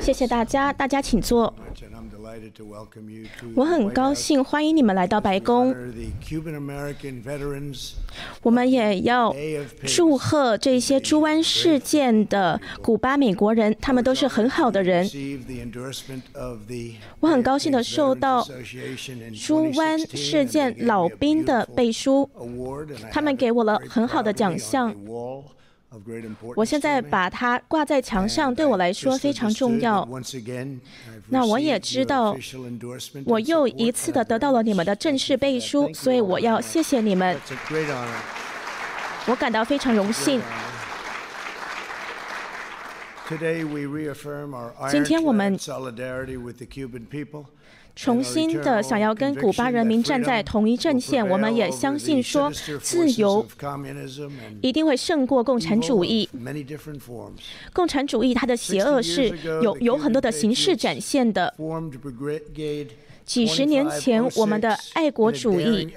谢谢大家，大家请坐。我很高兴欢迎你们来到白宫。我们也要祝贺这些猪湾事件的古巴美国人，他们都是很好的人。我很高兴的受到猪湾事件老兵的背书，他们给我了很好的奖项。我现在把它挂在墙上，对我来说非常重要。那我也知道，我又一次的得到了你们的正式背书，所以我要谢谢你们。我感到非常荣幸。今天我们。重新的想要跟古巴人民站在同一阵线，我们也相信说，自由一定会胜过共产主义。共产主义它的邪恶是有有很多的形式展现的。几十年前，我们的爱国主义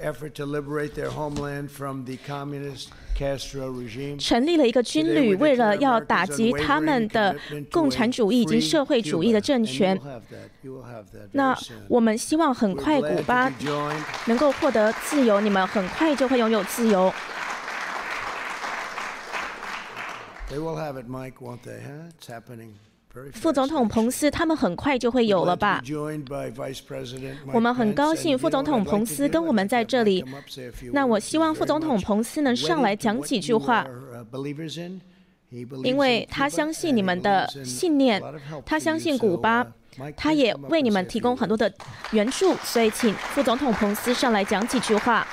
成立了一个军旅，为了要打击他们的共产主义以及社会主义的政权。那我们希望很快古巴能够获得自由，你们很快就会拥有自由。副总统彭斯，他们很快就会有了吧？我们很高兴副总统彭斯跟我们在这里。那我希望副总统彭斯能上来讲几句话，因为他相信你们的信念，他相信古巴，他也为你们提供很多的援助，所以请副总统彭斯上来讲几句话。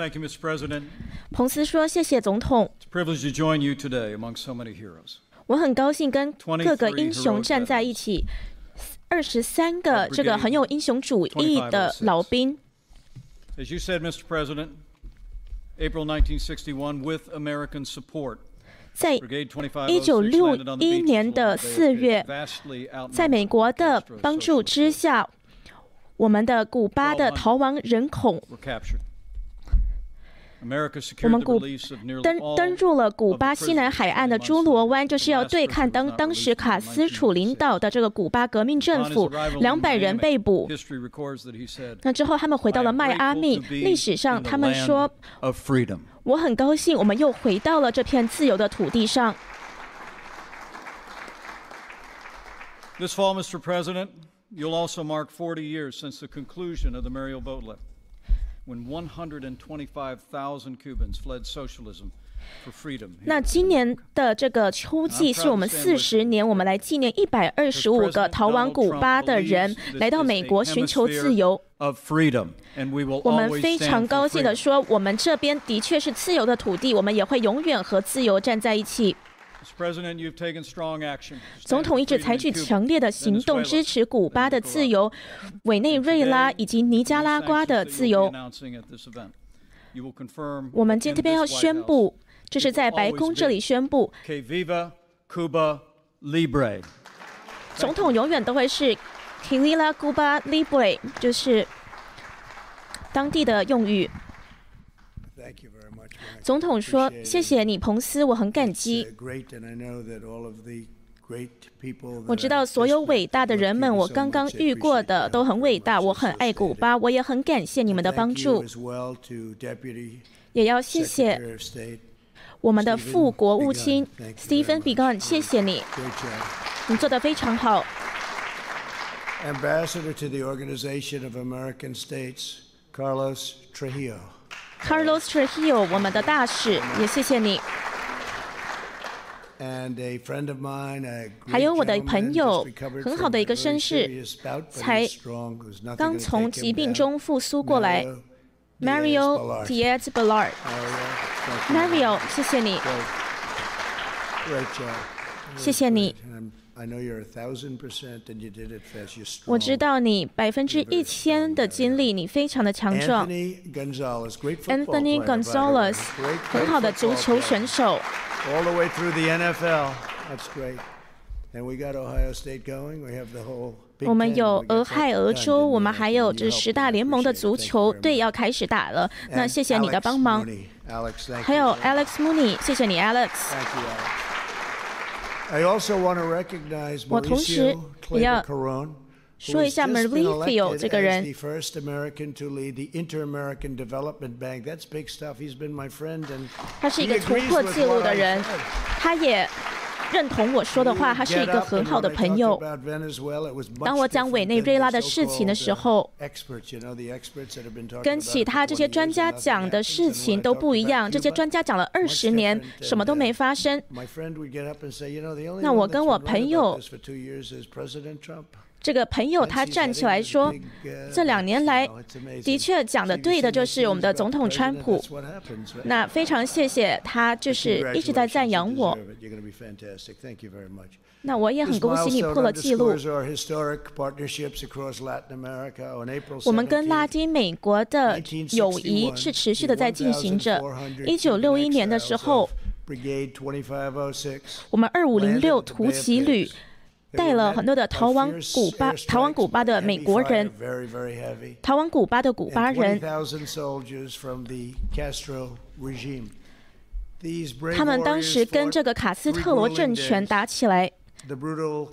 Thank you, Mr. President. 彭斯说：“谢谢总统。” It's a privilege to join you today among so many heroes. 我很高兴跟各个英雄站在一起，二十三个这个很有英雄主义的老兵。As you said, Mr. President, April 1961, with American support. 在一九六一年的四月，在美国的帮助之下，我们的古巴的逃亡人口。我们古登登入了古巴西南海岸的朱罗湾，就是要对抗当当时卡斯楚领导的这个古巴革命政府。两百人被捕。那之后他们回到了迈阿密。历史上他们说，我很高兴，我们又回到了这片自由的土地上。This fall, Mr. President, you'll also mark 40 years since the conclusion of the Mariel boat lift. When 125,000 Cubans fled socialism for freedom. 那今年的这个秋季是我们四十年，我们来纪念一百二十五个逃亡古巴的人来到美国寻求自由。我们非常高兴地说，我们这边的确是自由的土地，我们也会永远和自由站在一起。总统一直采取强烈的行动，支持古巴的自由、委内瑞拉以及尼加拉瓜的自由。我们今天这边要宣布，这是在白宫这里宣布。总统永远都会是 k i v i l a Cuba Libre，就是当地的用语。总统说：“谢谢你，彭斯，我很感激。我知道所有伟大的人们，我刚刚遇过的都很伟大。我很爱古巴，我也很感谢你们的帮助。也要谢谢我们的副国务卿 Stephen Biegun，谢谢你，你做得非常好。” Ambassador to the Organization of American States, Carlos Trujillo. Carlos Trujillo，我们的大使，也谢谢你。还有我的朋友，很好的一个绅士，才刚从疾病中复苏过来，Mario Diaz Balart。Mario，谢谢你，谢谢你。我知道你百分之一千的精力，你非常的强壮。Anthony Gonzalez，很好的足球选手。All the way through the NFL, that's great. And we got Ohio State going. We have the whole 我们有俄亥俄州，我们还有这十大联盟的足球队要开始打了。那谢谢你的帮忙。还有 Alex Mooney，谢谢你，Alex。我同时也要说一下 Marie 这个人。他是一个突破记录的人，他也。认同我说的话，他是一个很好的朋友。当我讲委内瑞拉的事情的时候，跟其他这些专家讲的事情都不一样。这些专家讲了二十年，什么都没发生。那我跟我朋友。这个朋友他站起来说：“这两年来，的确讲的对的，就是我们的总统川普。那非常谢谢他，就是一直在赞扬我。那我也很恭喜你破了记录。我们跟拉丁美国的友谊是持续的在进行着。一九六一年的时候，我们二五零六突骑旅。”带了很多的逃亡古巴、逃亡古巴的美国人，逃亡古巴的古巴人，他们当时跟这个卡斯特罗政权打起来，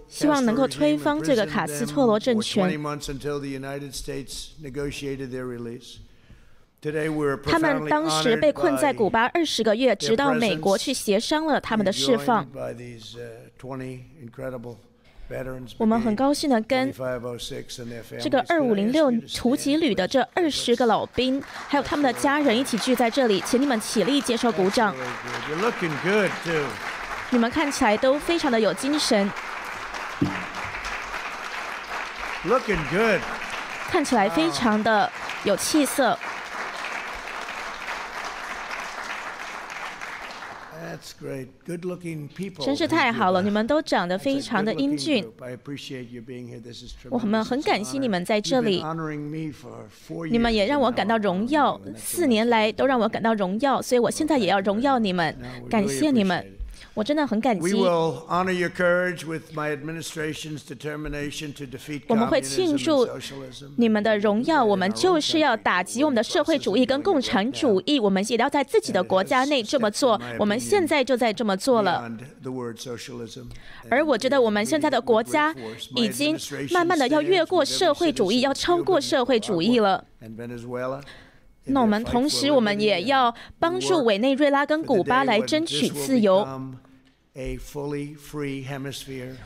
希望能够推翻这个卡斯特罗政权。他们当时被困在古巴二十个月，直到美国去协商了他们的释放。我们很高兴的跟这个二五零六突击旅的这二十个老兵，还有他们的家人一起聚在这里，请你们起立接受鼓掌。你们看起来都非常的有精神。看起来非常的有气色。真是太好了！你们都长得非常的英俊，我们很感谢你们在这里。你们也让我感到荣耀，四年来都让我感到荣耀，所以我现在也要荣耀你们，感谢你们。我真的很感激。我们会庆祝你们的荣耀。我们就是要打击我们的社会主义跟共产主义。我们也要在自己的国家内这么做。我们现在就在这么做了。而我觉得我们现在的国家已经慢慢的要越过社会主义，要超过社会主义了。那我们同时，我们也要帮助委内瑞拉跟古巴来争取自由。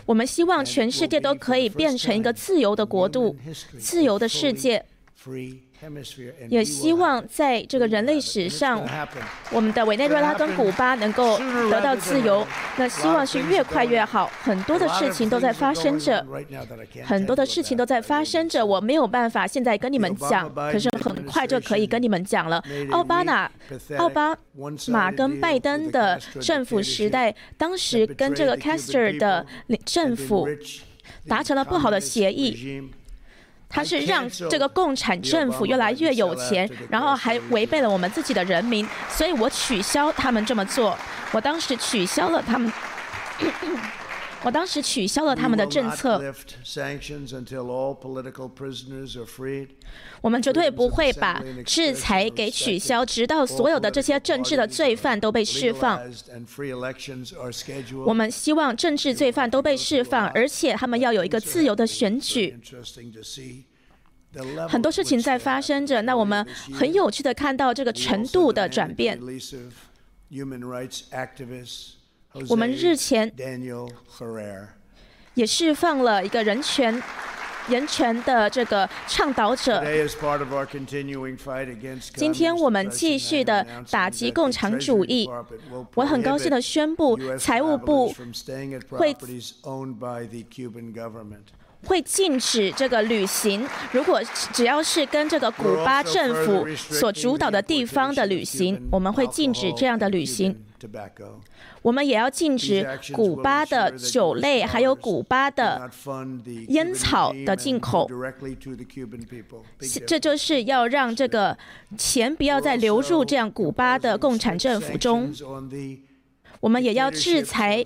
我们希望全世界都可以变成一个自由的国度，自由的世界。也希望在这个人类史上，我们的委内瑞拉跟古巴能够得到自由。那希望是越快越好。很多的事情都在发生着，很多的事情都在发生着。我没有办法现在跟你们讲，可是很快就可以跟你们讲了。奥巴马、奥巴马跟拜登的政府时代，当时跟这个 Castro 的政府达成了不好的协议。他是让这个共产政府越来越有钱，然后还违背了我们自己的人民，所以我取消他们这么做。我当时取消了他们，我当时取消了他们的政策。我们绝对不会把制裁给取消，直到所有的这些政治的罪犯都被释放。我们希望政治罪犯都被释放，而且他们要有一个自由的选举。很多事情在发生着，那我们很有趣的看到这个程度的转变。我们日前也释放了一个人权人权的这个倡导者。今天我们继续的打击共产主义。我很高兴的宣布，财务部会。会禁止这个旅行。如果只要是跟这个古巴政府所主导的地方的旅行，我们会禁止这样的旅行。我们也要禁止古巴的酒类，还有古巴的烟草的进口。这就是要让这个钱不要再流入这样古巴的共产政府中。我们也要制裁。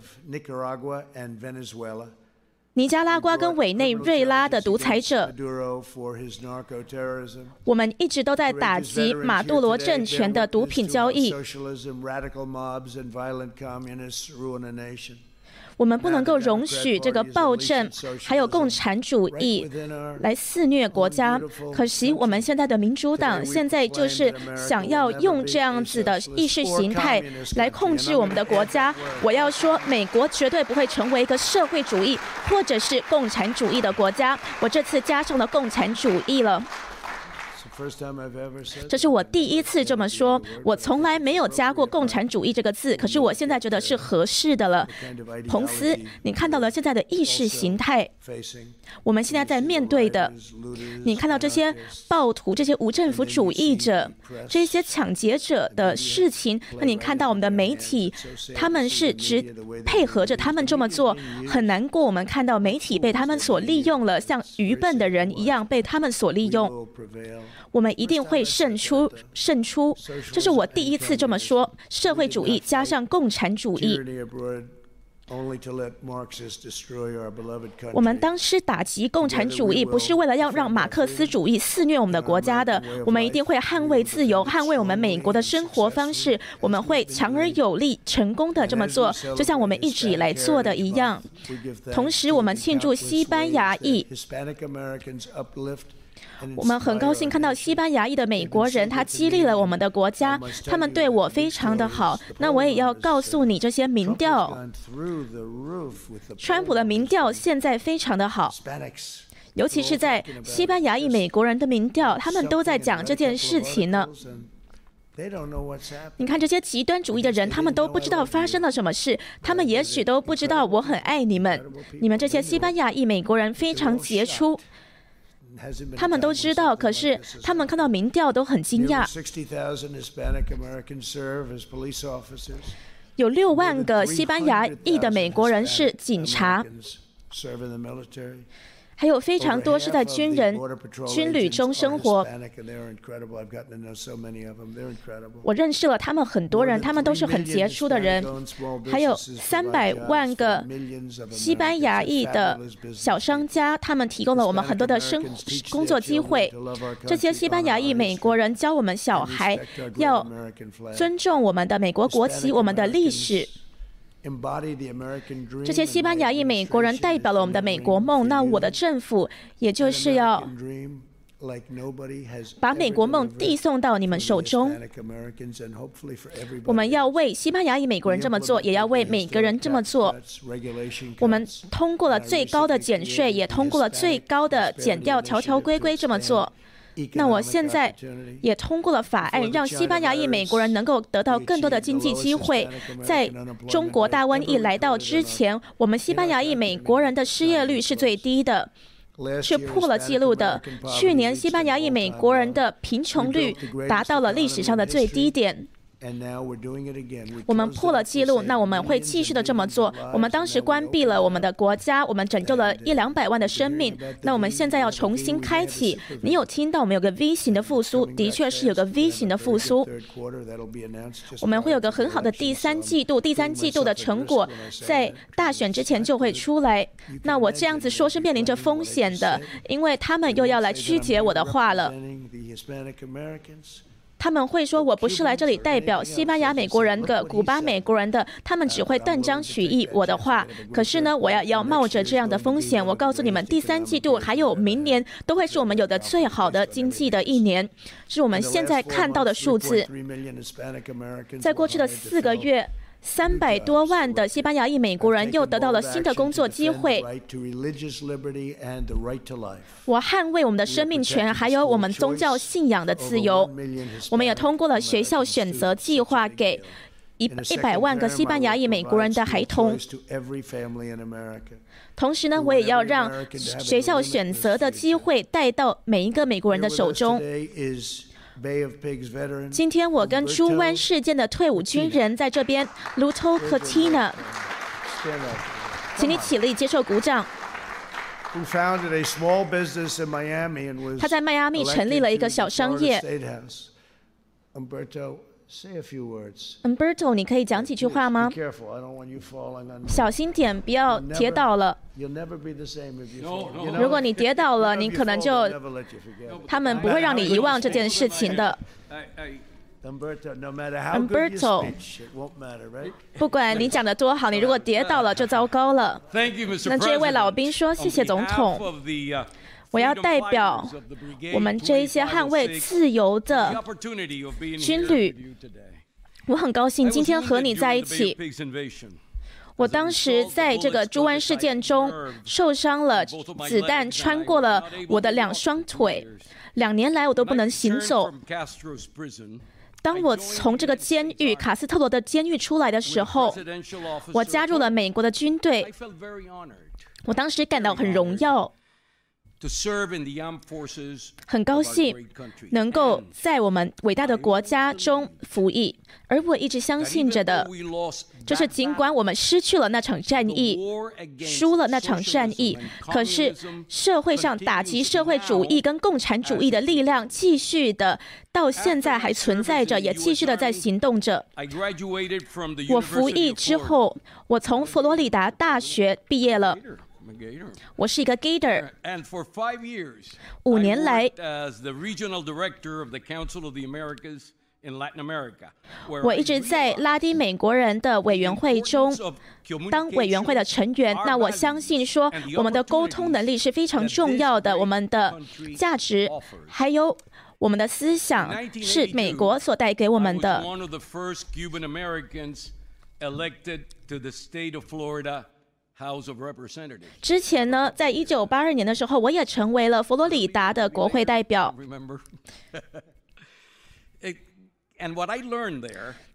尼加拉瓜跟委内瑞拉的独裁者，我们一直都在打击马杜罗政权的毒品交易。我们不能够容许这个暴政还有共产主义来肆虐国家。可惜我们现在的民主党现在就是想要用这样子的意识形态来控制我们的国家。我要说，美国绝对不会成为一个社会主义或者是共产主义的国家。我这次加上了共产主义了。这是我第一次这么说，我从来没有加过“共产主义”这个字，可是我现在觉得是合适的了。彭斯，你看到了现在的意识形态，我们现在在面对的，你看到这些暴徒、这些无政府主义者、这些抢劫者的事情，那你看到我们的媒体，他们是只配合着他们这么做，很难过。我们看到媒体被他们所利用了，像愚笨的人一样被他们所利用。我们一定会胜出，胜出。这是我第一次这么说。社会主义加上共产主义。我们当时打击共产主义，不是为了要让马克思主义肆虐我们的国家的。我们一定会捍卫自由，捍卫我们美国的生活方式。我们会强而有力、成功的这么做，就像我们一直以来做的一样。同时，我们庆祝西班牙裔。我们很高兴看到西班牙裔的美国人，他激励了我们的国家，他们对我非常的好。那我也要告诉你，这些民调，川普的民调现在非常的好，尤其是在西班牙裔美国人的民调，他们都在讲这件事情呢。你看这些极端主义的人，他们都不知道发生了什么事，他们也许都不知道我很爱你们。你们这些西班牙裔美国人非常杰出。他们都知道，可是他们看到民调都很惊讶。有六万个西班牙裔的美国人是警察。还有非常多是在军人、军旅中生活。我认识了他们很多人，他们都是很杰出的人。还有三百万个西班牙裔的小商家，他们提供了我们很多的生工作机会。这些西班牙裔美国人教我们小孩要尊重我们的美国国旗、我们的历史。这些西班牙裔美国人代表了我们的美国梦。那我的政府，也就是要把美国梦递送到你们手中。我们要为西班牙裔美国人这么做，也要为每个人这么做。我们通过了最高的减税，也通过了最高的减掉条条规规，这么做。那我现在也通过了法案，让西班牙裔美国人能够得到更多的经济机会。在中国大瘟疫来到之前，我们西班牙裔美国人的失业率是最低的，是破了记录的。去年西班牙裔美国人的贫穷率达到了历史上的最低点。我们破了记录，那我们会继续的这么做。我们当时关闭了我们的国家，我们拯救了一两百万的生命。那我们现在要重新开启。你有听到我们有个 V 型的复苏？的确是有个 V 型的复苏。我们会有个很好的第三季度，第三季度的成果在大选之前就会出来。那我这样子说是面临着风险的，因为他们又要来曲解我的话了。他们会说：“我不是来这里代表西班牙美国人的、古巴美国人的，他们只会断章取义我的话。可是呢，我要要冒着这样的风险。我告诉你们，第三季度还有明年都会是我们有的最好的经济的一年，是我们现在看到的数字。在过去的四个月。”三百多万的西班牙裔美国人又得到了新的工作机会。我捍卫我们的生命权，还有我们宗教信仰的自由。我们也通过了学校选择计划，给一一百万个西班牙裔美国人的孩童。同时呢，我也要让学校选择的机会带到每一个美国人的手中。今天我跟猪湾事件的退伍军人在这边，Luto Cortina，请你起立接受鼓掌。他在迈阿密成立了一个小商业。Umberto，你可以讲几句话吗？小心点，不要跌倒了。如果你跌倒了，你可能就他们不会让你遗忘这件事情的。Umberto，不管你讲的多好，你如果跌倒了就糟糕了。那这位老兵说：“谢谢总统。”我要代表我们这一些捍卫自由的军旅，我很高兴今天和你在一起。我当时在这个猪湾事件中受伤了，子弹穿过了我的两双腿，两年来我都不能行走。当我从这个监狱卡斯特罗的监狱出来的时候，我加入了美国的军队，我当时感到很荣耀。很高兴能够在我们伟大的国家中服役，而我一直相信着的，就是尽管我们失去了那场战役，输了那场战役，可是社会上打击社会主义跟共产主义的力量继续的到现在还存在着，也继续的在行动着。我服役之后，我从佛罗里达大学毕业了。我是一个 Gator。五年来，我一直在拉丁美国人的委员会中当委员会的成员。那我相信说，我们的沟通能力是非常重要的。我们的价值还有我们的思想是美国所带给我们的。之前呢，在一九八二年的时候，我也成为了佛罗里达的国会代表。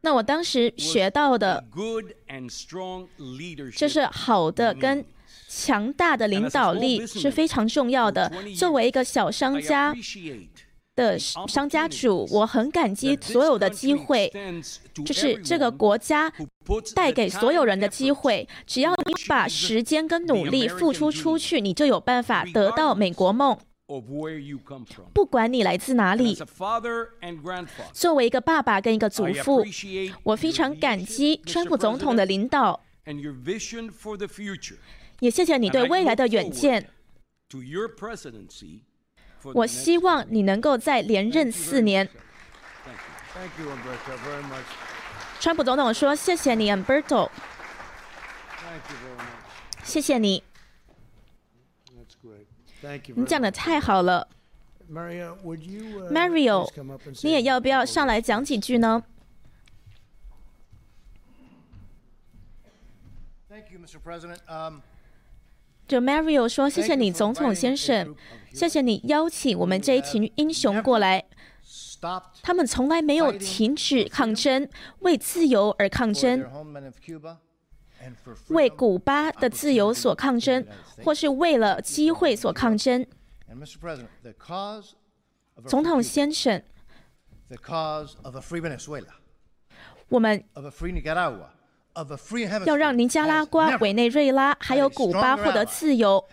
那我当时学到的，就是好的跟强大的领导力是非常重要的。作为一个小商家。的商家主，我很感激所有的机会，就是这个国家带给所有人的机会。只要你把时间跟努力付出出去，你就有办法得到美国梦。不管你来自哪里，作为一个爸爸跟一个祖父，我非常感激川普总统的领导，也谢谢你对未来的远见。我希望你能够再连任四年。川普总统说：“谢谢你，Umberto。”谢谢你。你讲的太好了，Mario，你也要不要上来讲几句呢？就 Mario 说：“谢谢你，总统先生，谢谢你邀请我们这一群英雄过来。他们从来没有停止抗争，为自由而抗争，为古巴的自由所抗争，或是为了机会所抗争。”总统先生，我们。要让尼加拉瓜、委内瑞拉还有古巴获得自由，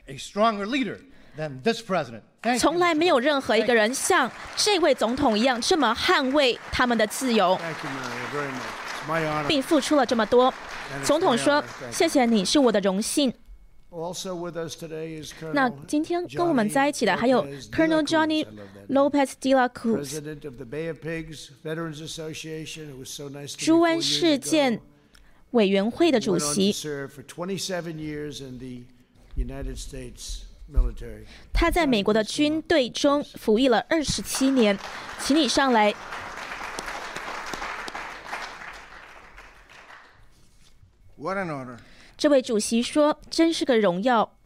从来没有任何一个人像这位总统一样这么捍卫他们的自由，并付出了这么多。总统说：“谢谢你，是我的荣幸。”那今天跟我们在一起的还有 Colonel Johnny Lopez de la Cruz，猪湾事件。委员会的主席，他在美国的军队中服役了二十七年，请你上来。这位主席说：“真是个荣耀。”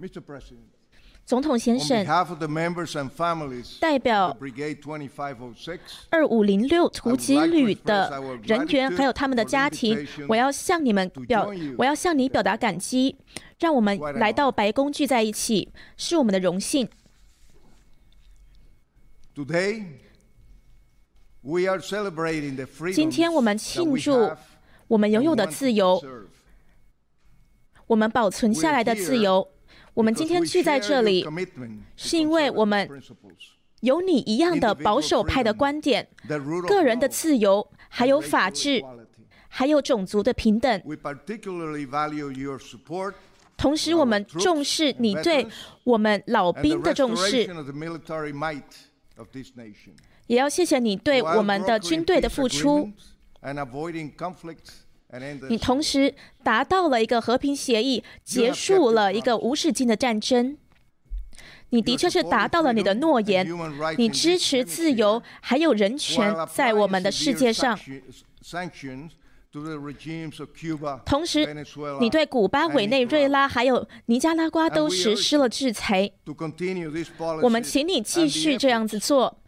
Mr. President. 总统先生，代表二五零六突击旅的人员还有他们的家庭，我要向你们表，我要向你表达感激。让我们来到白宫聚在一起，是我们的荣幸。今天我们庆祝我们拥有的自由。我们保存下来的自由。我们今天聚在这里，是因为我们有你一样的保守派的观点，个人的自由，还有法治，还有种族的平等。同时，我们重视你对我们老兵的重视，也要谢谢你对我们的军队的付出。你同时达到了一个和平协议，结束了一个无止境的战争。你的确是达到了你的诺言，你支持自由还有人权在我们的世界上。同时，你对古巴、委内瑞拉还有尼加拉瓜都实施了制裁。我们请你继续这样子做。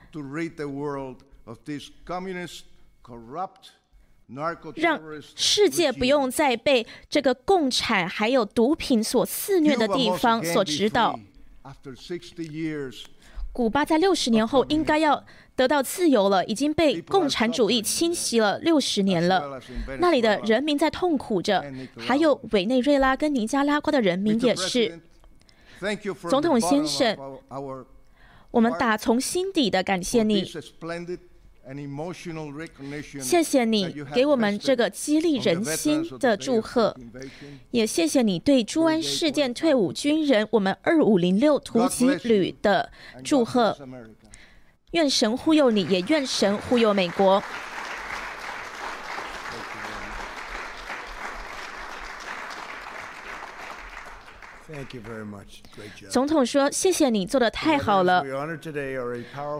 让世界不用再被这个共产还有毒品所肆虐的地方所指导。古巴在六十年后应该要得到自由了，已经被共产主义侵袭了六十年了。那里的人民在痛苦着，还有委内瑞拉跟尼加拉瓜的人民也是。总统先生，我们打从心底的感谢你。谢谢你给我们这个激励人心的祝贺，也谢谢你对朱安事件退伍军人我们二五零六突击旅的祝贺。愿神护佑你，也愿神护佑美国。总统说：“谢谢你做的太好了。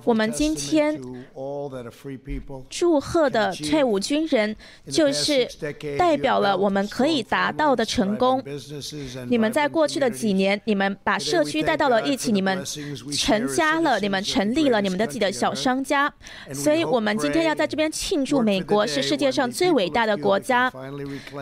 我们今天祝贺的退伍军人，就是代表了我们可以达到的成功。你们在过去的几年，你们把社区带到了一起，你们成家了，你们成立了你们的自己的小商家。所以，我们今天要在这边庆祝美国是世界上最伟大的国家。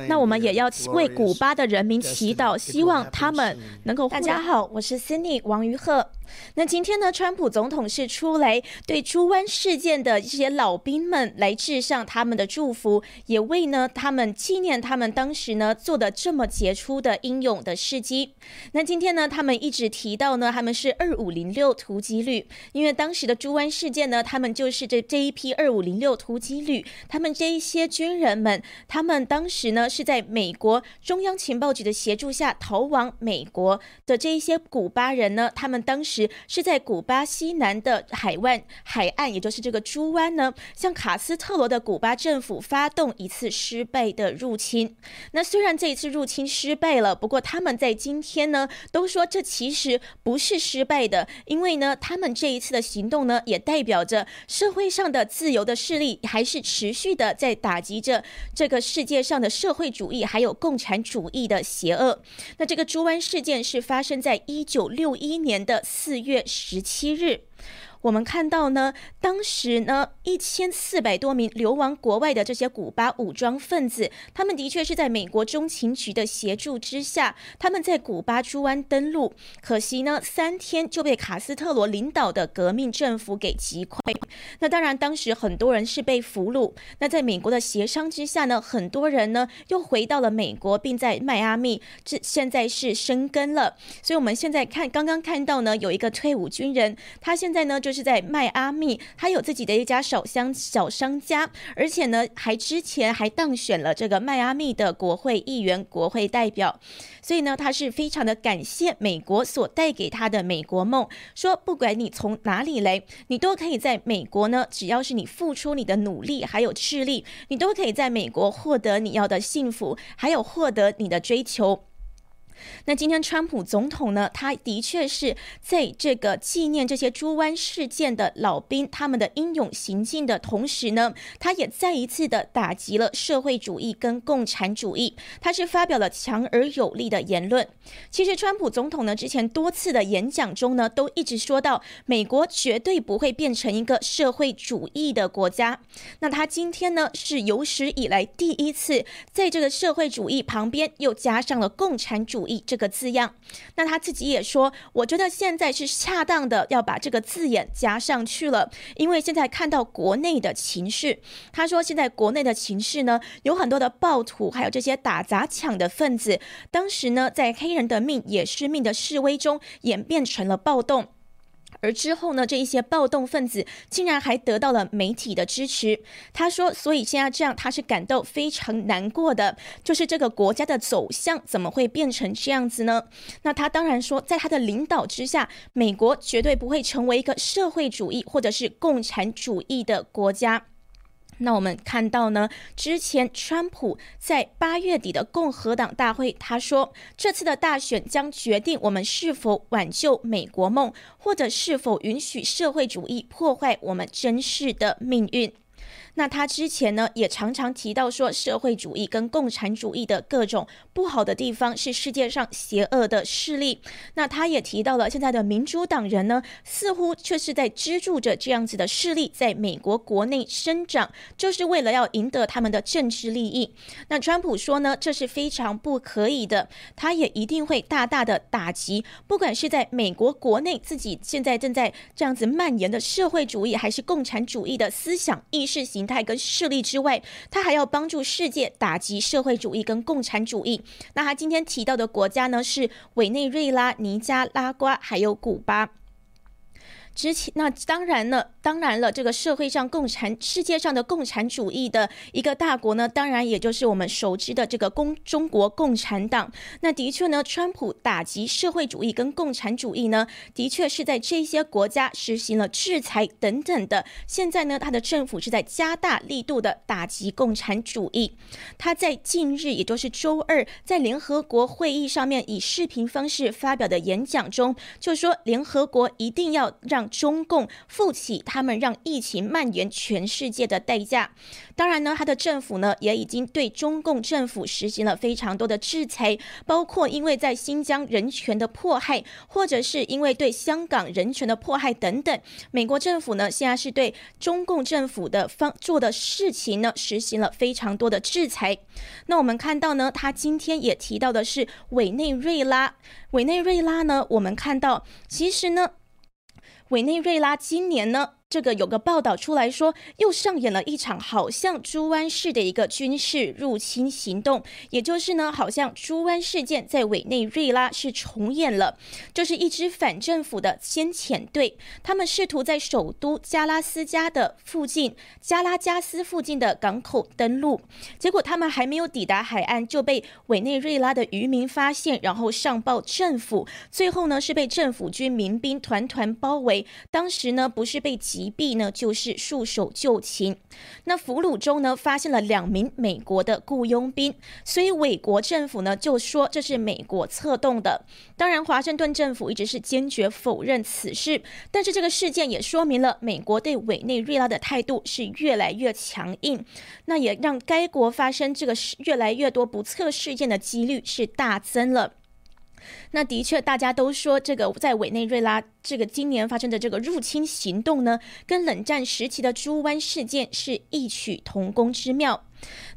那我们也要为古巴的人民祈祷，希望他们。”能够大家好，我是 Cindy 王于鹤。那今天呢，川普总统是出来对猪湾事件的这些老兵们来致上他们的祝福，也为呢他们纪念他们当时呢做的这么杰出的英勇的事迹。那今天呢，他们一直提到呢，他们是二五零六突击旅，因为当时的猪湾事件呢，他们就是这这一批二五零六突击旅，他们这一些军人们，他们当时呢是在美国中央情报局的协助下逃往美国的这一些古巴人呢，他们当时。是在古巴西南的海湾海岸，也就是这个猪湾呢，向卡斯特罗的古巴政府发动一次失败的入侵。那虽然这一次入侵失败了，不过他们在今天呢，都说这其实不是失败的，因为呢，他们这一次的行动呢，也代表着社会上的自由的势力还是持续的在打击着这个世界上的社会主义还有共产主义的邪恶。那这个猪湾事事件是发生在一九六一年的。四月十七日。我们看到呢，当时呢，一千四百多名流亡国外的这些古巴武装分子，他们的确是在美国中情局的协助之下，他们在古巴猪湾登陆。可惜呢，三天就被卡斯特罗领导的革命政府给击溃。那当然，当时很多人是被俘虏。那在美国的协商之下呢，很多人呢又回到了美国，并在迈阿密这现在是生根了。所以我们现在看，刚刚看到呢，有一个退伍军人，他现在呢就是。是在迈阿密，他有自己的一家小商小商家，而且呢，还之前还当选了这个迈阿密的国会议员、国会代表，所以呢，他是非常的感谢美国所带给他的美国梦，说不管你从哪里来，你都可以在美国呢，只要是你付出你的努力还有智力，你都可以在美国获得你要的幸福，还有获得你的追求。那今天川普总统呢？他的确是在这个纪念这些猪湾事件的老兵他们的英勇行径的同时呢，他也再一次的打击了社会主义跟共产主义。他是发表了强而有力的言论。其实川普总统呢，之前多次的演讲中呢，都一直说到美国绝对不会变成一个社会主义的国家。那他今天呢，是有史以来第一次在这个社会主义旁边又加上了共产主。以这个字样。那他自己也说，我觉得现在是恰当的要把这个字眼加上去了，因为现在看到国内的情势，他说现在国内的情势呢，有很多的暴徒，还有这些打砸抢的分子，当时呢，在黑人的命也是命的示威中演变成了暴动。而之后呢，这一些暴动分子竟然还得到了媒体的支持。他说：“所以现在这样，他是感到非常难过的，就是这个国家的走向怎么会变成这样子呢？”那他当然说，在他的领导之下，美国绝对不会成为一个社会主义或者是共产主义的国家。那我们看到呢，之前川普在八月底的共和党大会，他说这次的大选将决定我们是否挽救美国梦，或者是否允许社会主义破坏我们真实的命运。那他之前呢，也常常提到说，社会主义跟共产主义的各种不好的地方是世界上邪恶的势力。那他也提到了现在的民主党人呢，似乎却是在资助着这样子的势力在美国国内生长，就是为了要赢得他们的政治利益。那川普说呢，这是非常不可以的，他也一定会大大的打击，不管是在美国国内自己现在正在这样子蔓延的社会主义，还是共产主义的思想意识形。态跟势力之外，他还要帮助世界打击社会主义跟共产主义。那他今天提到的国家呢，是委内瑞拉、尼加拉瓜还有古巴。之前那当然了，当然了，这个社会上共产世界上的共产主义的一个大国呢，当然也就是我们熟知的这个共中国共产党。那的确呢，川普打击社会主义跟共产主义呢，的确是在这些国家实行了制裁等等的。现在呢，他的政府是在加大力度的打击共产主义。他在近日，也就是周二，在联合国会议上面以视频方式发表的演讲中，就说联合国一定要让。中共负起他们让疫情蔓延全世界的代价。当然呢，他的政府呢也已经对中共政府实行了非常多的制裁，包括因为在新疆人权的迫害，或者是因为对香港人权的迫害等等。美国政府呢现在是对中共政府的方做的事情呢实行了非常多的制裁。那我们看到呢，他今天也提到的是委内瑞拉。委内瑞拉呢，我们看到其实呢。委内瑞拉今年呢？这个有个报道出来说，又上演了一场好像猪湾式的一个军事入侵行动，也就是呢，好像猪湾事件在委内瑞拉是重演了，就是一支反政府的先遣队，他们试图在首都加拉斯加的附近、加拉加斯附近的港口登陆，结果他们还没有抵达海岸就被委内瑞拉的渔民发现，然后上报政府，最后呢是被政府军民兵团团包围，当时呢不是被。疾病呢，就是束手就擒。那俘虏中呢，发现了两名美国的雇佣兵，所以美国政府呢就说这是美国策动的。当然，华盛顿政府一直是坚决否认此事。但是这个事件也说明了美国对委内瑞拉的态度是越来越强硬，那也让该国发生这个越来越多不测事件的几率是大增了。那的确，大家都说这个在委内瑞拉这个今年发生的这个入侵行动呢，跟冷战时期的猪湾事件是异曲同工之妙。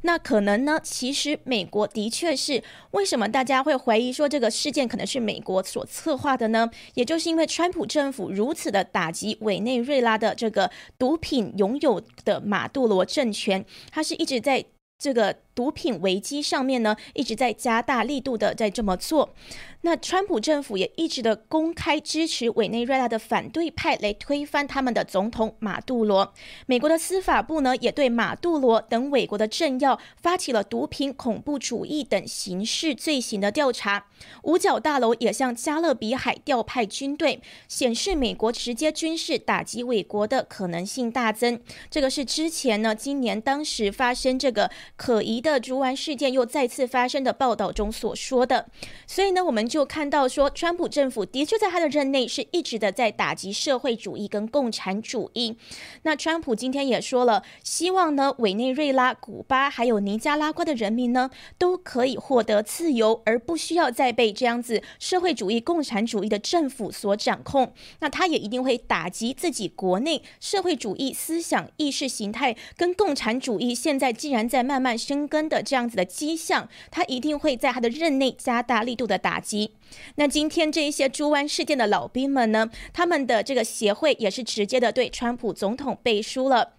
那可能呢，其实美国的确是为什么大家会怀疑说这个事件可能是美国所策划的呢？也就是因为川普政府如此的打击委内瑞拉的这个毒品拥有的马杜罗政权，他是一直在这个。毒品危机上面呢，一直在加大力度的在这么做。那川普政府也一直的公开支持委内瑞拉的反对派来推翻他们的总统马杜罗。美国的司法部呢，也对马杜罗等美国的政要发起了毒品、恐怖主义等刑事罪行的调查。五角大楼也向加勒比海调派军队，显示美国直接军事打击美国的可能性大增。这个是之前呢，今年当时发生这个可疑的。的竹丸事件又再次发生的报道中所说的，所以呢，我们就看到说，川普政府的确在他的任内是一直的在打击社会主义跟共产主义。那川普今天也说了，希望呢，委内瑞拉、古巴还有尼加拉瓜的人民呢，都可以获得自由，而不需要再被这样子社会主义、共产主义的政府所掌控。那他也一定会打击自己国内社会主义思想意识形态跟共产主义现在既然在慢慢生根。根的这样子的迹象，他一定会在他的任内加大力度的打击。那今天这一些猪湾事件的老兵们呢，他们的这个协会也是直接的对川普总统背书了。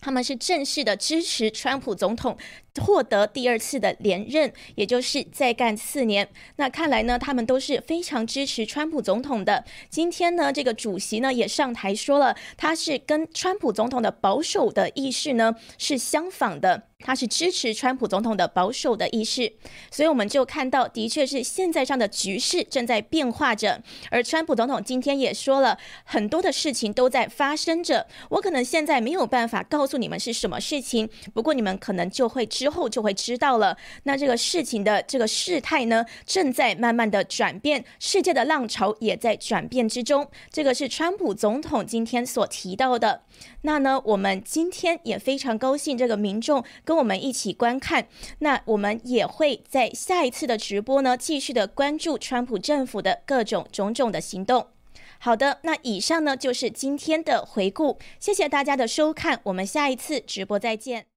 他们是正式的支持川普总统获得第二次的连任，也就是再干四年。那看来呢，他们都是非常支持川普总统的。今天呢，这个主席呢也上台说了，他是跟川普总统的保守的意识呢是相仿的。他是支持川普总统的保守的意识，所以我们就看到，的确是现在上的局势正在变化着。而川普总统今天也说了很多的事情都在发生着。我可能现在没有办法告诉你们是什么事情，不过你们可能就会知之后就会知道了。那这个事情的这个事态呢，正在慢慢的转变，世界的浪潮也在转变之中。这个是川普总统今天所提到的。那呢，我们今天也非常高兴，这个民众。跟我们一起观看，那我们也会在下一次的直播呢，继续的关注川普政府的各种种种的行动。好的，那以上呢就是今天的回顾，谢谢大家的收看，我们下一次直播再见。